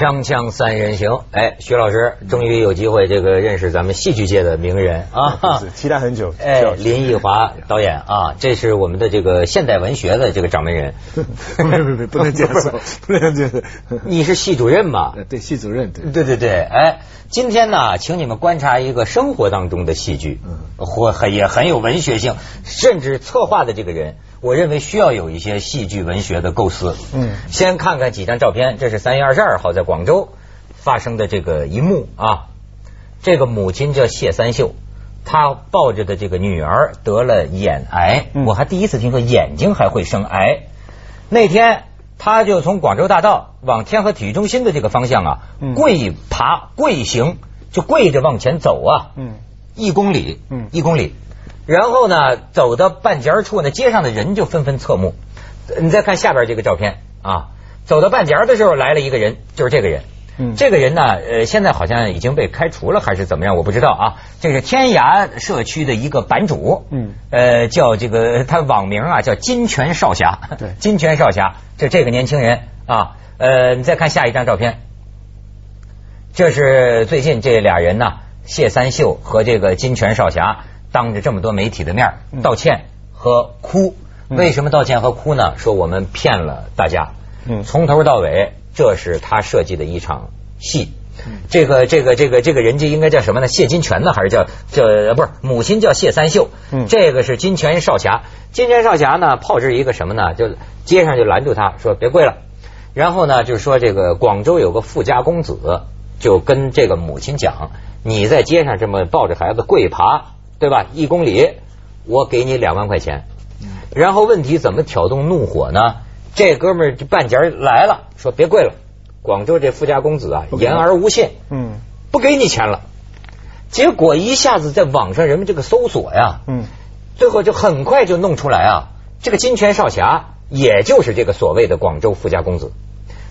锵锵三人行，哎，徐老师终于有机会这个认识咱们戏剧界的名人啊，是期待很久。哎，林奕华导演啊，这是我们的这个现代文学的这个掌门人。不不不，不能这样说，不能这样说。你是系主任嘛？对，系主任。对对对，哎，今天呢，请你们观察一个生活当中的戏剧，或很也很有文学性，甚至策划的这个人。我认为需要有一些戏剧文学的构思。嗯，先看看几张照片，这是三月二十二号在广州发生的这个一幕啊。这个母亲叫谢三秀，她抱着的这个女儿得了眼癌，我还第一次听说眼睛还会生癌。那天，她就从广州大道往天河体育中心的这个方向啊，跪爬跪行，就跪着往前走啊，嗯，一公里，嗯，一公里。然后呢，走到半截处呢，街上的人就纷纷侧目。你再看下边这个照片啊，走到半截的时候来了一个人，就是这个人。嗯，这个人呢，呃，现在好像已经被开除了还是怎么样，我不知道啊。这是天涯社区的一个版主。嗯，呃，叫这个他网名啊叫金泉少侠。对，金泉少侠，就这个年轻人啊。呃，你再看下一张照片，这是最近这俩人呢，谢三秀和这个金泉少侠。当着这么多媒体的面道歉和哭，为什么道歉和哭呢？说我们骗了大家，从头到尾这是他设计的一场戏。这个这个这个这个人家应该叫什么呢？谢金泉呢？还是叫叫不是？母亲叫谢三秀。这个是金泉少侠。金泉少侠呢，炮制一个什么呢？就街上就拦住他说别跪了。然后呢，就是说这个广州有个富家公子，就跟这个母亲讲，你在街上这么抱着孩子跪爬。对吧？一公里，我给你两万块钱。然后问题怎么挑动怒火呢？这哥们儿这半截来了，说别跪了。广州这富家公子啊，言而无信，嗯，不给你钱了。结果一下子在网上人们这个搜索呀，嗯，最后就很快就弄出来啊，这个金泉少侠也就是这个所谓的广州富家公子。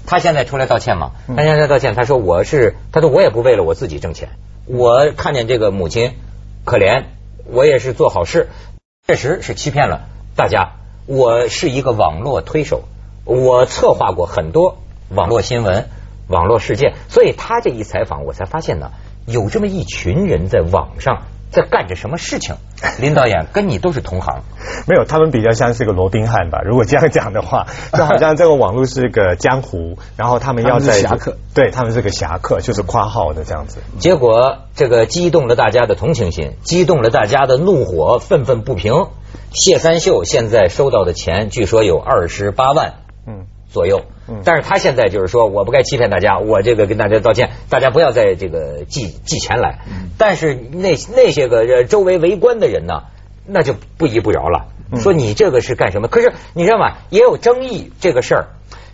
他现在出来道歉嘛？他现在道歉，他说我是，他说我也不为了我自己挣钱，我看见这个母亲可怜。我也是做好事，确实是欺骗了大家。我是一个网络推手，我策划过很多网络新闻、网络事件，所以他这一采访，我才发现呢，有这么一群人在网上。在干着什么事情？林导演跟你都是同行，没有，他们比较像是个罗宾汉吧？如果这样讲的话，就好像这个网络是个江湖，然后他们要在侠客，对他们是个侠客，就是夸号的这样子。结果这个激动了大家的同情心，激动了大家的怒火，愤愤不平。谢三秀现在收到的钱，据说有二十八万，嗯，左右。但是他现在就是说，我不该欺骗大家，我这个跟大家道歉，大家不要再这个寄寄钱来。但是那那些个周围围观的人呢，那就不依不饶了，说你这个是干什么？可是你知道吗？也有争议这个事儿，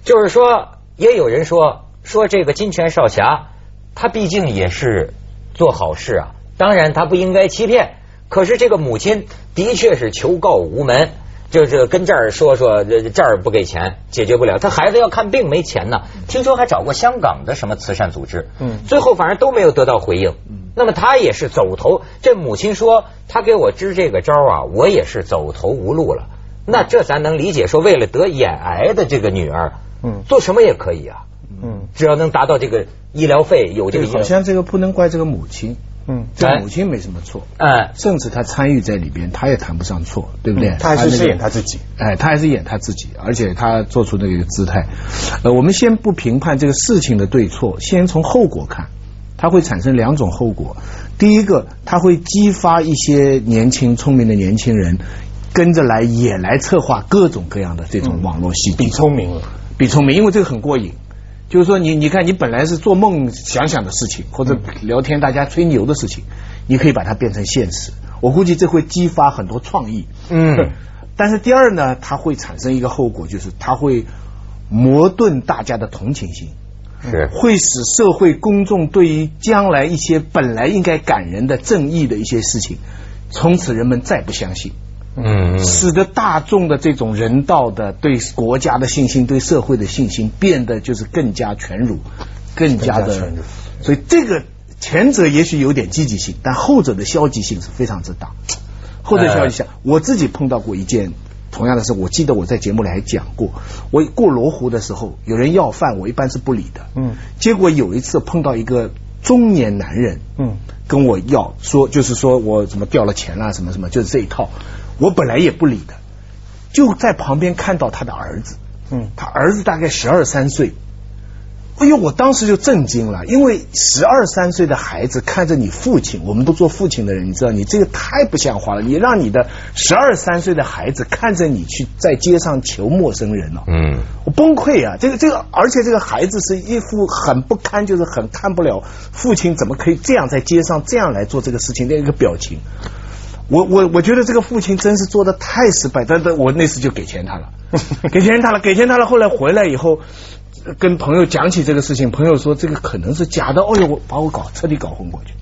就是说也有人说说这个金泉少侠，他毕竟也是做好事啊，当然他不应该欺骗。可是这个母亲的确是求告无门。就是跟这儿说说，这儿不给钱解决不了，他孩子要看病没钱呢。听说还找过香港的什么慈善组织，嗯，最后反正都没有得到回应。那么他也是走投，这母亲说他给我支这个招啊，我也是走投无路了。那这咱能理解，说为了得眼癌的这个女儿，嗯，做什么也可以啊，嗯，只要能达到这个医疗费有这个，好像这个不能怪这个母亲。嗯，这母亲没什么错，哎，甚至他参与在里边，他也谈不上错，对不对？他还是演他自己，哎，他还是演他自己，而且他做出那个姿态。呃，我们先不评判这个事情的对错，先从后果看，它会产生两种后果。第一个，它会激发一些年轻聪明的年轻人跟着来，也来策划各种各样的这种网络戏比聪明了，比聪明，因为这个很过瘾。就是说，你你看，你本来是做梦想想的事情，或者聊天大家吹牛的事情，你可以把它变成现实。我估计这会激发很多创意。嗯。但是第二呢，它会产生一个后果，就是它会磨钝大家的同情心，是会使社会公众对于将来一些本来应该感人的正义的一些事情，从此人们再不相信。嗯，使得大众的这种人道的对国家的信心、对社会的信心变得就是更加全辱，更加的。所以这个前者也许有点积极性，但后者的消极性是非常之大。后者消极性，我自己碰到过一件同样的事，我记得我在节目里还讲过，我过罗湖的时候，有人要饭，我一般是不理的。嗯，结果有一次碰到一个中年男人，嗯，跟我要说，就是说我怎么掉了钱啦，什么什么，就是这一套。我本来也不理他，就在旁边看到他的儿子，嗯，他儿子大概十二三岁。哎呦！我当时就震惊了，因为十二三岁的孩子看着你父亲，我们都做父亲的人，你知道，你这个太不像话了。你让你的十二三岁的孩子看着你去在街上求陌生人了，嗯，我崩溃啊！这个这个，而且这个孩子是一副很不堪，就是很看不了父亲怎么可以这样在街上这样来做这个事情的一个表情。我我我觉得这个父亲真是做的太失败，但但我那次就给钱他了，给钱他了，给钱他了。后来回来以后。跟朋友讲起这个事情，朋友说这个可能是假的，哦呦，我把我搞彻底搞昏过去。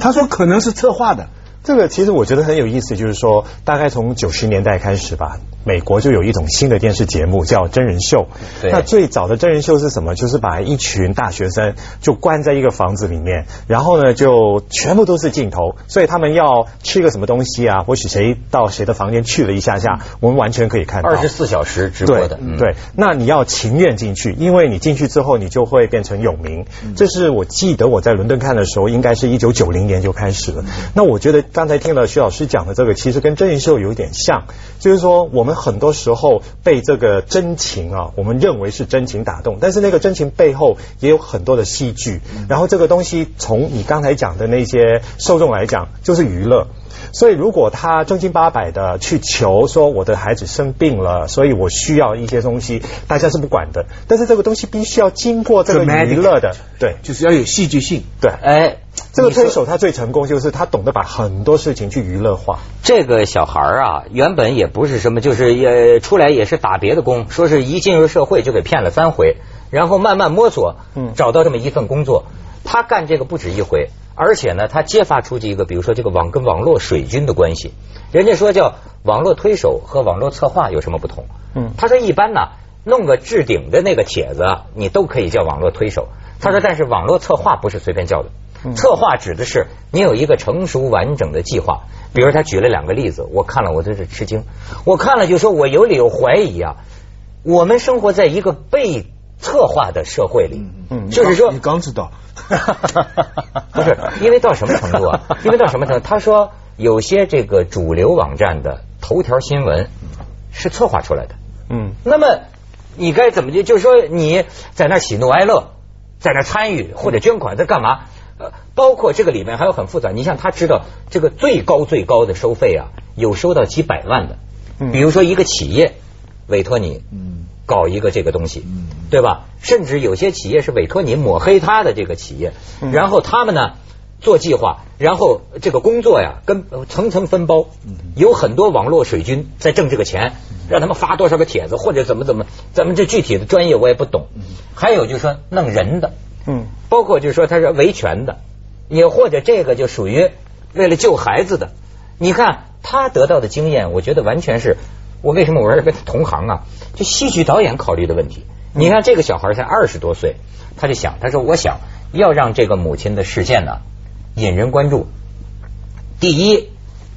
他说可能是策划的。这个其实我觉得很有意思，就是说大概从九十年代开始吧。美国就有一种新的电视节目叫真人秀。那最早的真人秀是什么？就是把一群大学生就关在一个房子里面，然后呢就全部都是镜头，所以他们要吃个什么东西啊，或许谁到谁的房间去了一下下，我们完全可以看到。二十四小时直播的。对，那你要情愿进去，因为你进去之后你就会变成有名。这是我记得我在伦敦看的时候，应该是一九九零年就开始了。那我觉得刚才听了徐老师讲的这个，其实跟真人秀有点像，就是说我们。很多时候被这个真情啊，我们认为是真情打动，但是那个真情背后也有很多的戏剧。然后这个东西从你刚才讲的那些受众来讲，就是娱乐。所以如果他正经八百的去求说我的孩子生病了，所以我需要一些东西，大家是不管的。但是这个东西必须要经过这个娱乐的，对，就是要有戏剧性。对，哎。这个推手他最成功就是他懂得把很多事情去娱乐化。这个小孩啊，原本也不是什么，就是也出来也是打别的工，说是一进入社会就给骗了三回，然后慢慢摸索，嗯，找到这么一份工作。他干这个不止一回，而且呢，他揭发出去一个，比如说这个网跟网络水军的关系。人家说叫网络推手和网络策划有什么不同？嗯，他说一般呢，弄个置顶的那个帖子，你都可以叫网络推手。他说，但是网络策划不是随便叫的。策划指的是你有一个成熟完整的计划，比如他举了两个例子，我看了我都是吃惊。我看了就说，我有理由怀疑啊，我们生活在一个被策划的社会里。嗯，就是说你刚知道，不是因为到什么程度啊？因为到什么程度？他说有些这个主流网站的头条新闻是策划出来的。嗯，那么你该怎么就就是说你在那喜怒哀乐，在那参与或者捐款在干嘛？呃，包括这个里面还有很复杂。你像他知道这个最高最高的收费啊，有收到几百万的。比如说一个企业委托你搞一个这个东西，对吧？甚至有些企业是委托你抹黑他的这个企业，然后他们呢做计划，然后这个工作呀跟层层分包，有很多网络水军在挣这个钱，让他们发多少个帖子或者怎么怎么，咱们这具体的专业我也不懂。还有就是说弄人的。嗯，包括就是说他是维权的，也或者这个就属于为了救孩子的。你看他得到的经验，我觉得完全是我为什么我是跟同行啊？就戏剧导演考虑的问题。你看这个小孩才二十多岁，他就想，他说我想要让这个母亲的事件呢引人关注。第一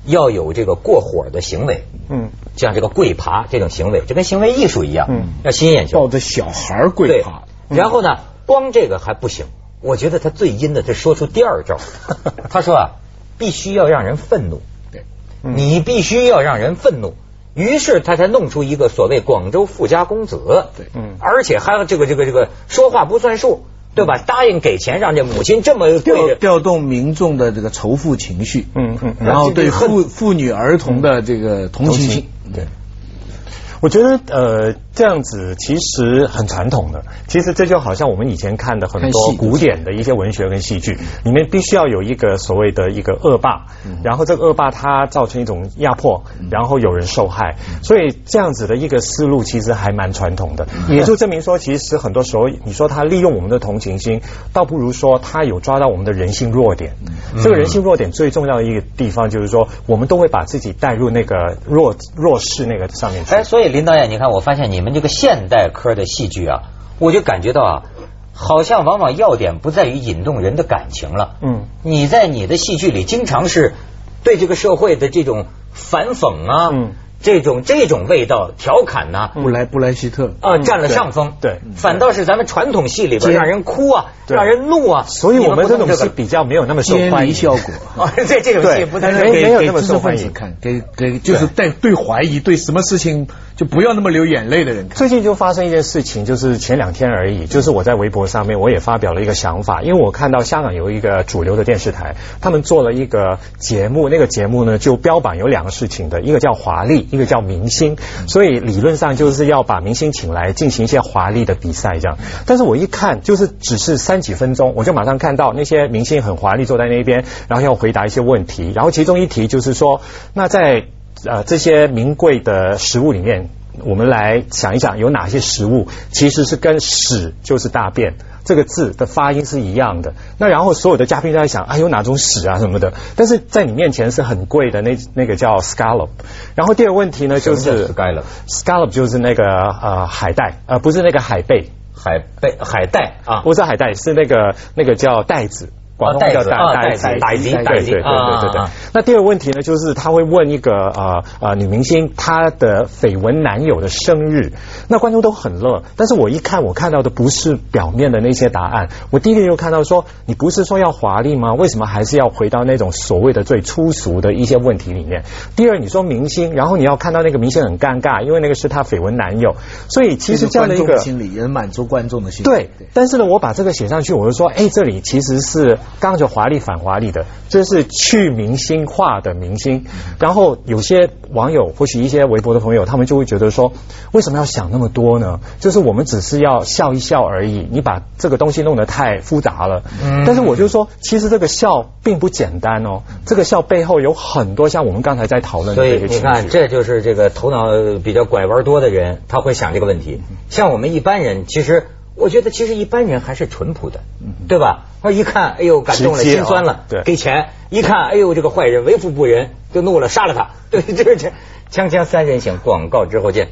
要有这个过火的行为，嗯，像这个跪爬这种行为，就跟行为艺术一样，嗯，要吸引眼球，抱着小孩跪爬，然后呢？光这个还不行，我觉得他最阴的，他说出第二招。他说啊，必须要让人愤怒，对，你必须要让人愤怒。于是他才弄出一个所谓广州富家公子，对，嗯，而且还有这个这个这个说话不算数，对吧？答应给钱让这母亲这么调调动民众的这个仇富情绪，嗯嗯，然后对妇妇女儿童的这个同情心，对。我觉得呃这样子其实很传统的，其实这就好像我们以前看的很多古典的一些文学跟戏剧，里面必须要有一个所谓的一个恶霸，然后这个恶霸他造成一种压迫，然后有人受害，所以这样子的一个思路其实还蛮传统的，也就证明说其实很多时候你说他利用我们的同情心，倒不如说他有抓到我们的人性弱点。这个人性弱点最重要的一个地方就是说，我们都会把自己带入那个弱弱势那个上面去。哎，所以。林导演，你看，我发现你们这个现代科的戏剧啊，我就感觉到啊，好像往往要点不在于引动人的感情了。嗯，你在你的戏剧里经常是对这个社会的这种反讽啊，这种这种味道调侃呢，布莱布莱希特。啊占了上风，对，反倒是咱们传统戏里边让人哭啊，让人怒啊，所以我们这种戏比较没有那么受欢迎。效果。啊，在这种戏不太没没有那么受欢迎，看给给就是带对怀疑对什么事情就不要那么流眼泪的人。最近就发生一件事情，就是前两天而已，就是我在微博上面我也发表了一个想法，因为我看到香港有一个主流的电视台，他们做了一个节目，那个节目呢就标榜有两个事情的，一个叫华丽，一个叫明星，所以理论上就是要把明星请来进行一些华丽的比赛这样。但是我一看，就是只是三几分钟，我就马上看到那些明星很华丽坐在那边，然后要回答一些问题，然后其中一题就是说，那在呃这些名贵的食物里面。我们来想一想，有哪些食物其实是跟屎就是大便这个字的发音是一样的？那然后所有的嘉宾都在想啊，有哪种屎啊什么的？但是在你面前是很贵的那那个叫 scallop。然后第二个问题呢，就是 scallop，scallop 就是那个呃海带，呃不是那个海贝，海贝海带啊，不是海带，是那个那个叫带子。广东叫带带子，带子，对对对对对。那第二个问题呢，就是他会问一个呃呃女明星她的绯闻男友的生日，那观众都很乐。但是我一看，我看到的不是表面的那些答案。我第一个就看到说，你不是说要华丽吗？为什么还是要回到那种所谓的最粗俗的一些问题里面？第二，你说明星，然后你要看到那个明星很尴尬，因为那个是他绯闻男友，所以其实这样的一个心理也满足观众的心理。对，但是呢，我把这个写上去，我就说，哎，这里其实是。刚刚就华丽反华丽的，这是去明星化的明星。然后有些网友，或许一些微博的朋友，他们就会觉得说，为什么要想那么多呢？就是我们只是要笑一笑而已，你把这个东西弄得太复杂了。但是我就说，其实这个笑并不简单哦，这个笑背后有很多像我们刚才在讨论的。所以你看，这就是这个头脑比较拐弯多的人，他会想这个问题。像我们一般人，其实。我觉得其实一般人还是淳朴的，对吧？他一看，哎呦，感动了，心酸了，给钱；一看，哎呦，这个坏人为富不仁，就怒了，杀了他。对，就是这。锵锵三人行，广告之后见。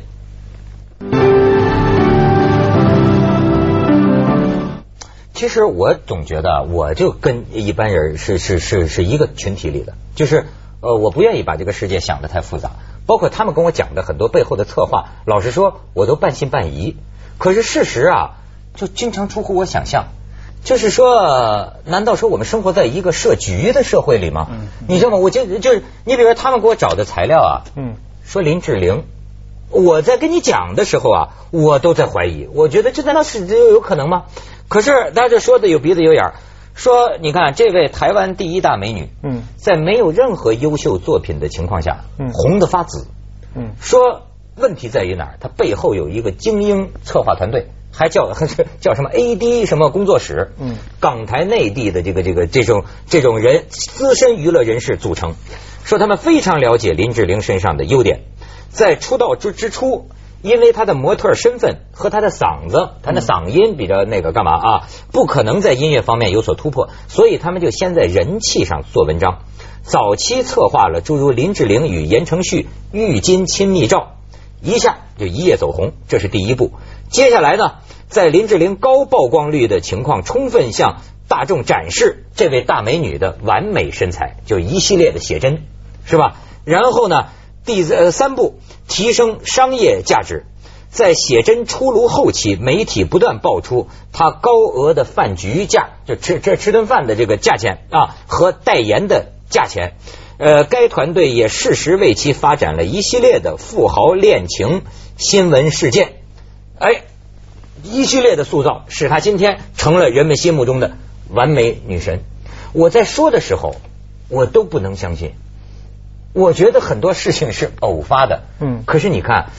其实我总觉得，我就跟一般人是是是是一个群体里的，就是呃，我不愿意把这个世界想的太复杂，包括他们跟我讲的很多背后的策划，老实说，我都半信半疑。可是事实啊。就经常出乎我想象，就是说，难道说我们生活在一个设局的社会里吗？你知道吗？我就就是你，比如说他们给我找的材料啊，嗯，说林志玲，我在跟你讲的时候啊，我都在怀疑，我觉得这难道是这有可能吗？可是大家就说的有鼻子有眼儿，说你看这位台湾第一大美女，嗯，在没有任何优秀作品的情况下，嗯，红的发紫，嗯，说问题在于哪儿？她背后有一个精英策划团队。还叫叫什么 A D 什么工作室？嗯，港台内地的这个这个这种这种人资深娱乐人士组成，说他们非常了解林志玲身上的优点，在出道之之初，因为她的模特身份和她的嗓子，她的嗓音比较那个干嘛啊？不可能在音乐方面有所突破，所以他们就先在人气上做文章。早期策划了诸如林志玲与言承旭浴巾亲密照，一下就一夜走红，这是第一步。接下来呢？在林志玲高曝光率的情况，充分向大众展示这位大美女的完美身材，就一系列的写真，是吧？然后呢，第呃三步提升商业价值，在写真出炉后期，媒体不断爆出她高额的饭局价，就吃这吃顿饭的这个价钱啊，和代言的价钱。呃，该团队也适时为其发展了一系列的富豪恋情新闻事件，哎。一系列的塑造，使她今天成了人们心目中的完美女神。我在说的时候，我都不能相信。我觉得很多事情是偶发的，嗯。可是你看，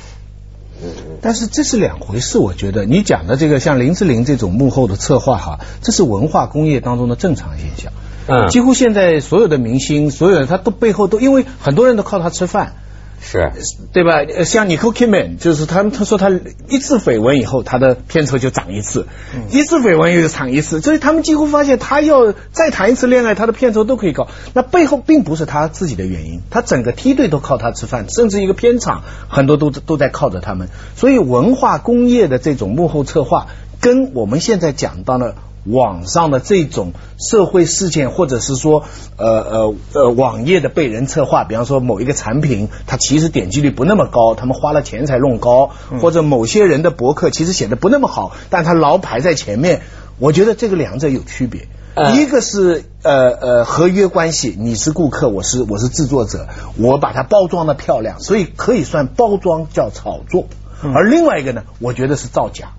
但是这是两回事。我觉得你讲的这个像林志玲这种幕后的策划哈，这是文化工业当中的正常现象。嗯。几乎现在所有的明星，所有的他都背后都因为很多人都靠他吃饭。是，对吧？像 Nicole Kidman，就是他，他说他一次绯闻以后，他的片酬就涨一次；一次绯闻又涨一次。所以他们几乎发现，他要再谈一次恋爱，他的片酬都可以高。那背后并不是他自己的原因，他整个梯队都靠他吃饭，甚至一个片场很多都都在靠着他们。所以文化工业的这种幕后策划，跟我们现在讲到的网上的这种社会事件，或者是说呃呃呃网页的被人策划，比方说某一个产品，它其实点击率不那么高，他们花了钱才弄高，或者某些人的博客其实写的不那么好，但他老排在前面。我觉得这个两者有区别，一个是呃呃合约关系，你是顾客，我是我是制作者，我把它包装的漂亮，所以可以算包装叫炒作，而另外一个呢，我觉得是造假。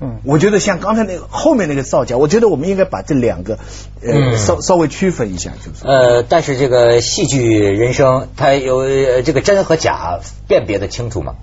嗯，我觉得像刚才那个后面那个造假，我觉得我们应该把这两个呃稍稍微区分一下，就是呃，但是这个戏剧人生它有这个真和假辨别的清楚吗？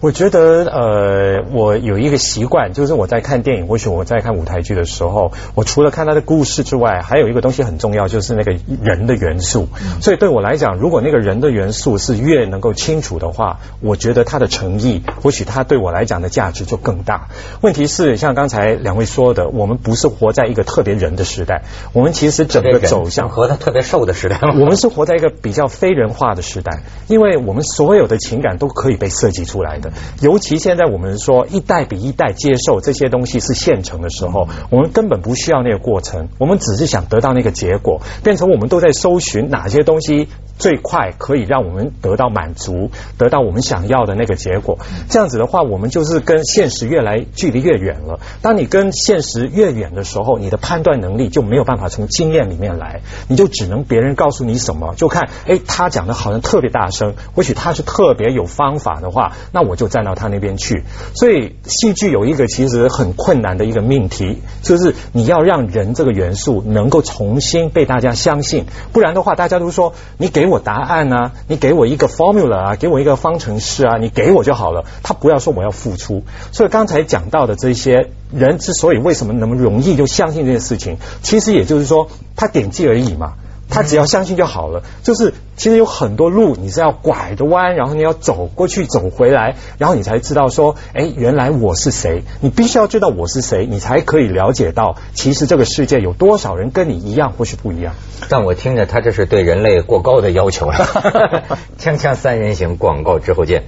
我觉得呃，我有一个习惯，就是我在看电影或许我在看舞台剧的时候，我除了看他的故事之外，还有一个东西很重要，就是那个人的元素。所以对我来讲，如果那个人的元素是越能够清楚的话，我觉得他的诚意，或许他对我来讲的价值就更大。问题是像刚才两位说的，我们不是活在一个特别人的时代，我们其实整个走向和他特别瘦的时代，我们是活在一个比较非人化的时代，因为我们所有的情感都可以被设计出来的。尤其现在我们说一代比一代接受这些东西是现成的时候，我们根本不需要那个过程，我们只是想得到那个结果，变成我们都在搜寻哪些东西。最快可以让我们得到满足，得到我们想要的那个结果。这样子的话，我们就是跟现实越来距离越远远了。当你跟现实越远的时候，你的判断能力就没有办法从经验里面来，你就只能别人告诉你什么，就看哎，他讲的好像特别大声，或许他是特别有方法的话，那我就站到他那边去。所以戏剧有一个其实很困难的一个命题，就是你要让人这个元素能够重新被大家相信，不然的话，大家都说你给。我答案呢？你给我一个 formula 啊，给我一个方程式啊，你给我就好了。他不要说我要付出。所以刚才讲到的这些人之所以为什么那么容易就相信这件事情，其实也就是说他点击而已嘛。他只要相信就好了，就是其实有很多路你是要拐着弯，然后你要走过去走回来，然后你才知道说，哎，原来我是谁？你必须要知道我是谁，你才可以了解到，其实这个世界有多少人跟你一样或是不一样。但我听着，他这是对人类过高的要求了。锵锵三人行，广告之后见。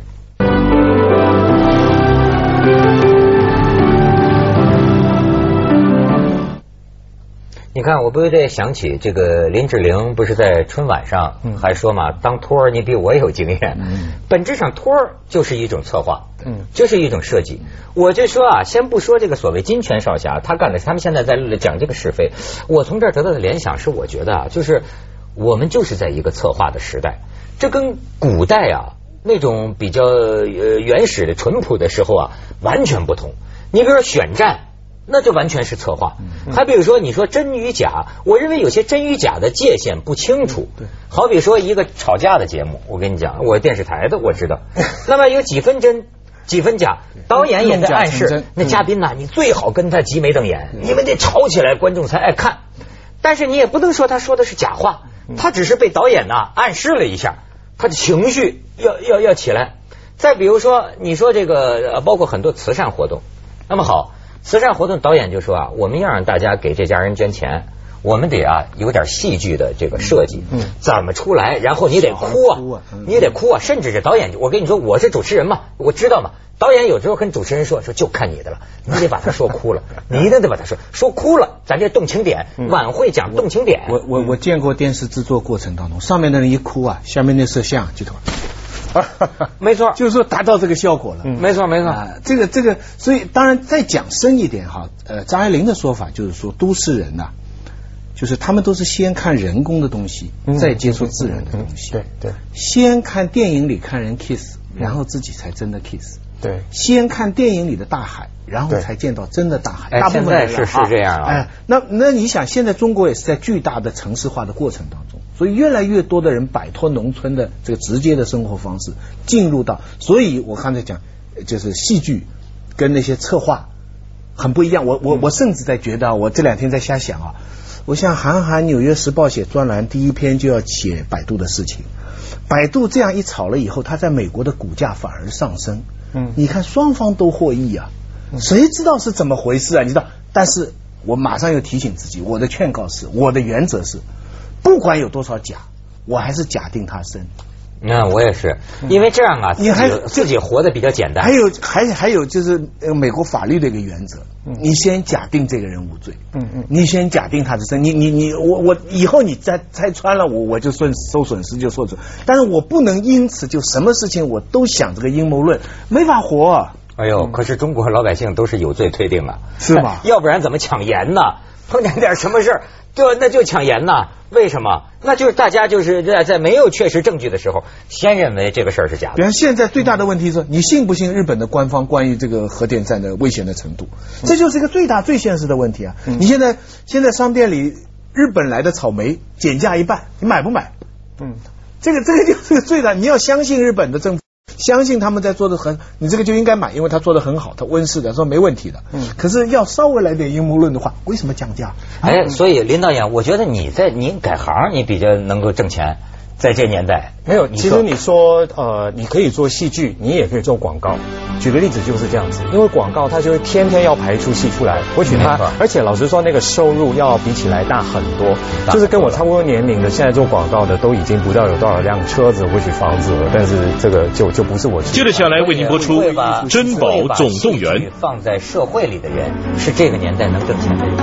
你看，我不由得想起这个林志玲，不是在春晚上还说嘛，当托儿你比我有经验。本质上，托儿就是一种策划，嗯，就是一种设计。我就说啊，先不说这个所谓金泉少侠，他干的，他们现在在讲这个是非。我从这儿得到的联想是，我觉得啊，就是我们就是在一个策划的时代，这跟古代啊那种比较呃原始的淳朴的时候啊完全不同。你比如说选战。那就完全是策划。还比如说，你说真与假，我认为有些真与假的界限不清楚。对，好比说一个吵架的节目，我跟你讲，我电视台的我知道。那么有几分真，几分假，导演也在暗示那嘉宾呐，你最好跟他挤眉瞪眼，因为得吵起来，观众才爱看。但是你也不能说他说的是假话，他只是被导演呐暗示了一下，他的情绪要要要起来。再比如说，你说这个包括很多慈善活动，那么好。慈善活动导演就说啊，我们要让大家给这家人捐钱，我们得啊有点戏剧的这个设计，嗯，怎么出来？然后你得哭啊，你得哭啊，甚至是导演，我跟你说，我是主持人嘛，我知道嘛。导演有时候跟主持人说说，就看你的了，你得把他说哭了，你一定得把他说说哭了，咱这动情点，晚会讲动情点。我我我见过电视制作过程当中，上面的人一哭啊，下面那摄像就。没错，就是说达到这个效果了。没错，没错。这个这个，所以当然再讲深一点哈，呃，张爱玲的说法就是说，都市人呐，就是他们都是先看人工的东西，再接触自然的东西。对对，先看电影里看人 kiss，然后自己才真的 kiss。对，先看电影里的大海，然后才见到真的大海。大部分是是这样啊。哎，那那你想，现在中国也是在巨大的城市化的过程当中。所以越来越多的人摆脱农村的这个直接的生活方式，进入到，所以我刚才讲，就是戏剧跟那些策划很不一样。我我我甚至在觉得，我这两天在瞎想啊，我像韩寒《纽约时报》写专栏，第一篇就要写百度的事情。百度这样一炒了以后，它在美国的股价反而上升。嗯，你看双方都获益啊，谁知道是怎么回事啊？你知道？但是我马上又提醒自己，我的劝告是，我的原则是。不管有多少假，我还是假定他生。那我也是，因为这样啊，你还自己活得比较简单。还有还还有就是呃美国法律的一个原则，你先假定这个人无罪，嗯嗯，你先假定他是真，你你你我我以后你再拆穿了我我就算受损失就受损，但是我不能因此就什么事情我都想这个阴谋论，没法活。哎呦，可是中国老百姓都是有罪推定啊，是吧？要不然怎么抢盐呢？碰见点什么事儿，就那就抢盐呐？为什么？那就是大家就是在在没有确实证据的时候，先认为这个事儿是假的。比方现在最大的问题是你信不信日本的官方关于这个核电站的危险的程度？这就是一个最大最现实的问题啊！你现在现在商店里日本来的草莓减价一半，你买不买？嗯，这个这个就是最大，你要相信日本的政府。相信他们在做的很，你这个就应该买，因为他做的很好，他温室的说没问题的。嗯，可是要稍微来点阴谋论的话，为什么降价？哎，所以林导演，我觉得你在你改行，你比较能够挣钱。在这年代，没有。其实你说，呃，你可以做戏剧，你也可以做广告。举个例子就是这样子，因为广告它就会天天要排出戏出来，或许它，而且老实说，那个收入要比起来大很多。就是跟我差不多年龄的，现在做广告的都已经不知道有多少辆车子，或许房子了。但是这个就就不是我。接着下来为您播出《珍宝总动员》。放在社会里的人，是这个年代能挣钱的人。